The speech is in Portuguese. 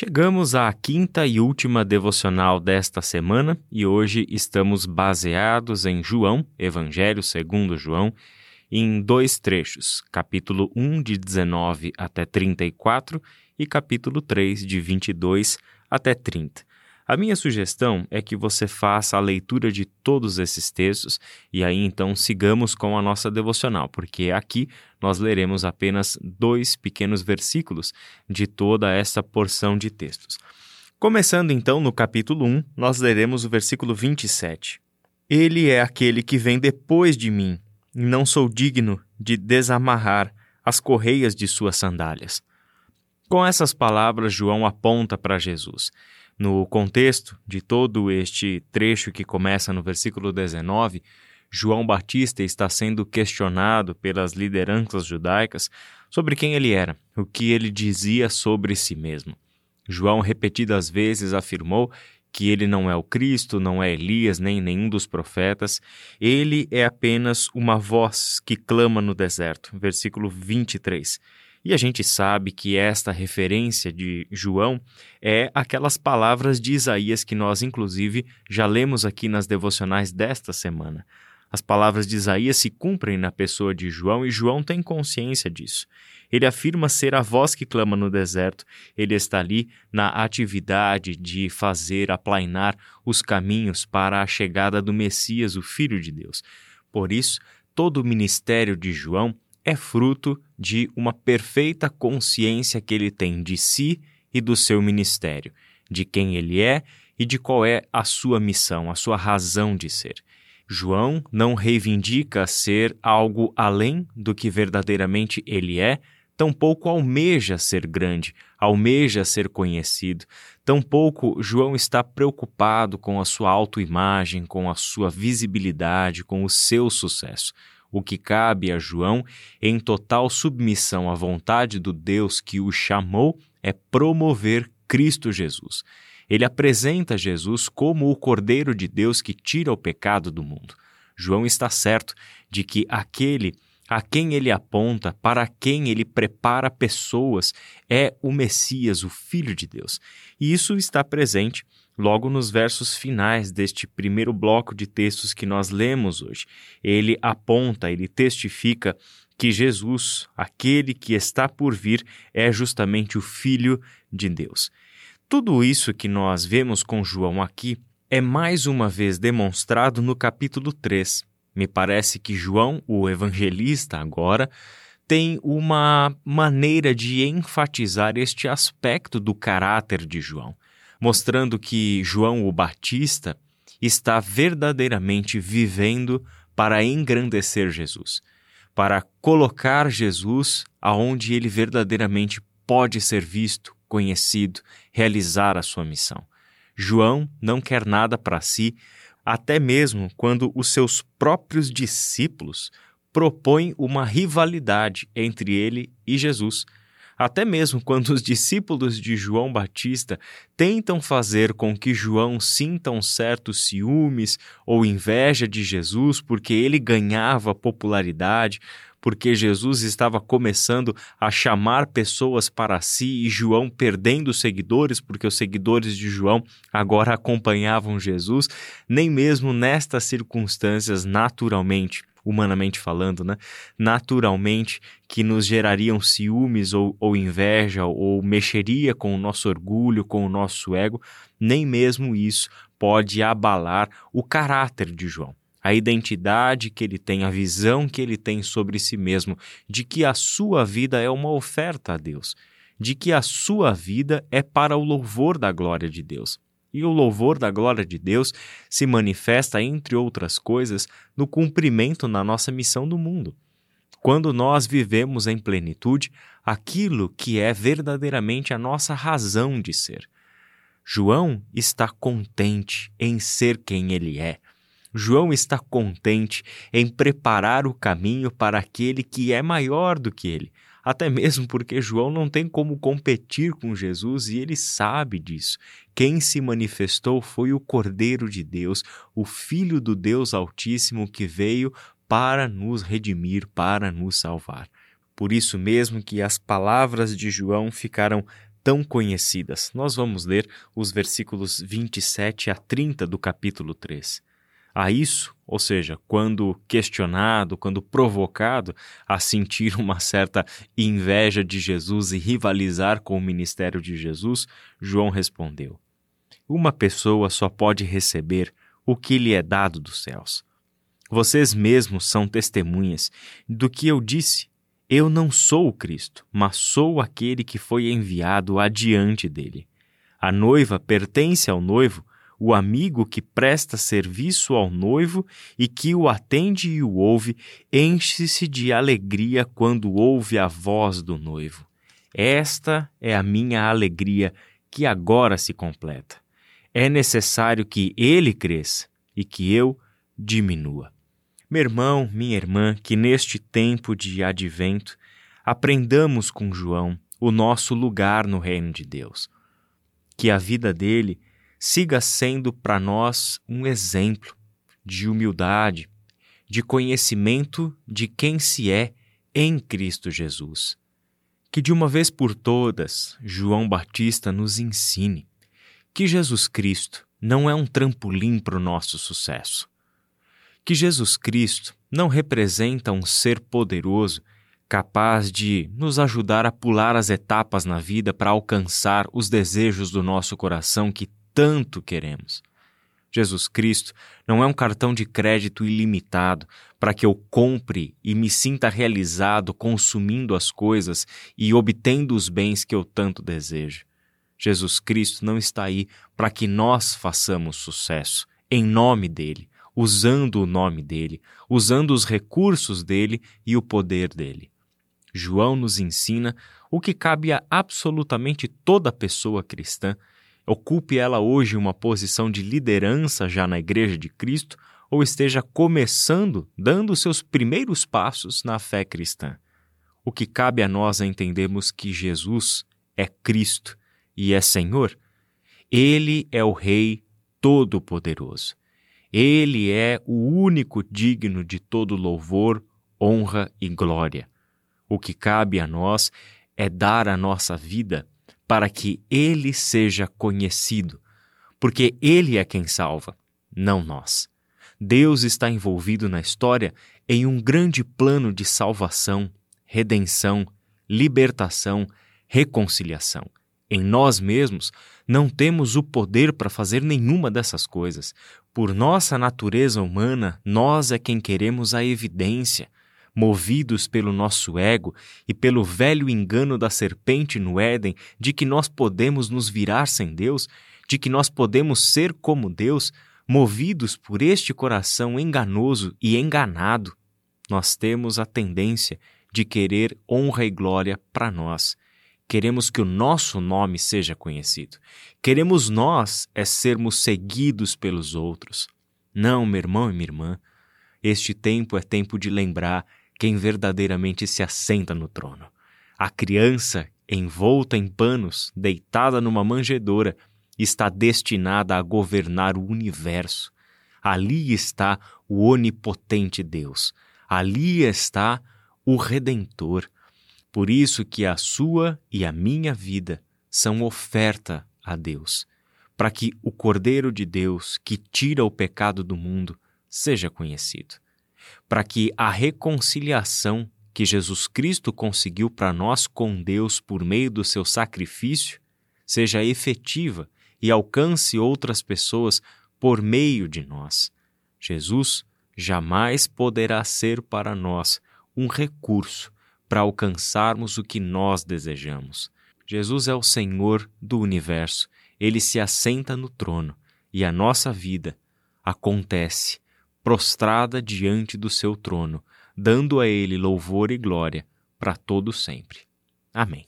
Chegamos à quinta e última devocional desta semana e hoje estamos baseados em João, Evangelho segundo João, em dois trechos, capítulo 1 de 19 até 34 e capítulo 3 de 22 até 30. A minha sugestão é que você faça a leitura de todos esses textos e aí então sigamos com a nossa devocional, porque aqui nós leremos apenas dois pequenos versículos de toda essa porção de textos. Começando então no capítulo 1, nós leremos o versículo 27. Ele é aquele que vem depois de mim, e não sou digno de desamarrar as correias de suas sandálias. Com essas palavras, João aponta para Jesus. No contexto de todo este trecho que começa no versículo 19, João Batista está sendo questionado pelas lideranças judaicas sobre quem ele era, o que ele dizia sobre si mesmo. João repetidas vezes afirmou que ele não é o Cristo, não é Elias, nem nenhum dos profetas. Ele é apenas uma voz que clama no deserto. Versículo 23. E a gente sabe que esta referência de João é aquelas palavras de Isaías que nós, inclusive, já lemos aqui nas devocionais desta semana. As palavras de Isaías se cumprem na pessoa de João e João tem consciência disso. Ele afirma ser a voz que clama no deserto. Ele está ali na atividade de fazer aplainar os caminhos para a chegada do Messias, o Filho de Deus. Por isso, todo o ministério de João é fruto de uma perfeita consciência que ele tem de si e do seu ministério, de quem ele é e de qual é a sua missão, a sua razão de ser. João não reivindica ser algo além do que verdadeiramente ele é, tampouco almeja ser grande, almeja ser conhecido. Tampouco João está preocupado com a sua autoimagem, com a sua visibilidade, com o seu sucesso. O que cabe a João, em total submissão à vontade do Deus que o chamou, é promover Cristo Jesus. Ele apresenta Jesus como o Cordeiro de Deus que tira o pecado do mundo. João está certo de que aquele a quem ele aponta, para quem ele prepara pessoas, é o Messias, o Filho de Deus. E isso está presente logo nos versos finais deste primeiro bloco de textos que nós lemos hoje. Ele aponta, ele testifica que Jesus, aquele que está por vir, é justamente o Filho de Deus. Tudo isso que nós vemos com João aqui é mais uma vez demonstrado no capítulo 3. Me parece que João, o evangelista, agora, tem uma maneira de enfatizar este aspecto do caráter de João mostrando que João o Batista está verdadeiramente vivendo para engrandecer Jesus, para colocar Jesus aonde ele verdadeiramente pode ser visto, conhecido, realizar a sua missão. João não quer nada para si, até mesmo quando os seus próprios discípulos propõem uma rivalidade entre ele e Jesus até mesmo quando os discípulos de João Batista tentam fazer com que João sinta um certo ciúmes ou inveja de Jesus porque ele ganhava popularidade, porque Jesus estava começando a chamar pessoas para si e João perdendo seguidores, porque os seguidores de João agora acompanhavam Jesus, nem mesmo nestas circunstâncias, naturalmente, humanamente falando, né? naturalmente, que nos gerariam ciúmes ou, ou inveja ou mexeria com o nosso orgulho, com o nosso ego, nem mesmo isso pode abalar o caráter de João a identidade que ele tem, a visão que ele tem sobre si mesmo, de que a sua vida é uma oferta a Deus, de que a sua vida é para o louvor da glória de Deus. E o louvor da glória de Deus se manifesta, entre outras coisas, no cumprimento na nossa missão do mundo. Quando nós vivemos em plenitude aquilo que é verdadeiramente a nossa razão de ser. João está contente em ser quem ele é. João está contente em preparar o caminho para aquele que é maior do que ele, até mesmo porque João não tem como competir com Jesus e ele sabe disso. Quem se manifestou foi o Cordeiro de Deus, o Filho do Deus Altíssimo que veio para nos redimir, para nos salvar. Por isso mesmo que as palavras de João ficaram tão conhecidas. Nós vamos ler os versículos 27 a 30 do capítulo 3. A isso, ou seja, quando questionado, quando provocado a sentir uma certa inveja de Jesus e rivalizar com o ministério de Jesus, João respondeu: Uma pessoa só pode receber o que lhe é dado dos céus. Vocês mesmos são testemunhas do que eu disse. Eu não sou o Cristo, mas sou aquele que foi enviado adiante dele. A noiva pertence ao noivo, o amigo que presta serviço ao noivo e que o atende e o ouve, enche-se de alegria quando ouve a voz do noivo. Esta é a minha alegria que agora se completa. É necessário que ele cresça e que eu diminua. Meu irmão, minha irmã, que neste tempo de advento aprendamos com João o nosso lugar no reino de Deus. Que a vida dele siga sendo para nós um exemplo de humildade, de conhecimento de quem se é em Cristo Jesus. Que de uma vez por todas João Batista nos ensine que Jesus Cristo não é um trampolim para o nosso sucesso. Que Jesus Cristo não representa um ser poderoso capaz de nos ajudar a pular as etapas na vida para alcançar os desejos do nosso coração que tanto queremos. Jesus Cristo não é um cartão de crédito ilimitado para que eu compre e me sinta realizado consumindo as coisas e obtendo os bens que eu tanto desejo. Jesus Cristo não está aí para que nós façamos sucesso em nome dele, usando o nome dele, usando os recursos dele e o poder dele. João nos ensina o que cabe a absolutamente toda pessoa cristã ocupe ela hoje uma posição de liderança já na Igreja de Cristo ou esteja começando, dando seus primeiros passos na fé cristã. O que cabe a nós é entendermos que Jesus é Cristo e é Senhor. Ele é o Rei Todo-Poderoso. Ele é o único digno de todo louvor, honra e glória. O que cabe a nós é dar a nossa vida para que ele seja conhecido, porque ele é quem salva, não nós. Deus está envolvido na história em um grande plano de salvação, redenção, libertação, reconciliação. Em nós mesmos, não temos o poder para fazer nenhuma dessas coisas. Por nossa natureza humana, nós é quem queremos a evidência, movidos pelo nosso ego e pelo velho engano da serpente no Éden de que nós podemos nos virar sem Deus, de que nós podemos ser como Deus, movidos por este coração enganoso e enganado, nós temos a tendência de querer honra e glória para nós. Queremos que o nosso nome seja conhecido. Queremos nós é sermos seguidos pelos outros. Não, meu irmão e minha irmã, este tempo é tempo de lembrar quem verdadeiramente se assenta no trono. A criança, envolta em panos, deitada numa manjedoura, está destinada a governar o universo. Ali está o onipotente Deus. Ali está o Redentor. Por isso que a sua e a minha vida são oferta a Deus, para que o Cordeiro de Deus, que tira o pecado do mundo, seja conhecido para que a reconciliação que Jesus Cristo conseguiu para nós com Deus por meio do seu sacrifício seja efetiva e alcance outras pessoas por meio de nós. Jesus jamais poderá ser para nós um recurso para alcançarmos o que nós desejamos. Jesus é o Senhor do universo, ele se assenta no trono e a nossa vida acontece prostrada diante do seu trono, dando a ele louvor e glória para todo sempre. Amém.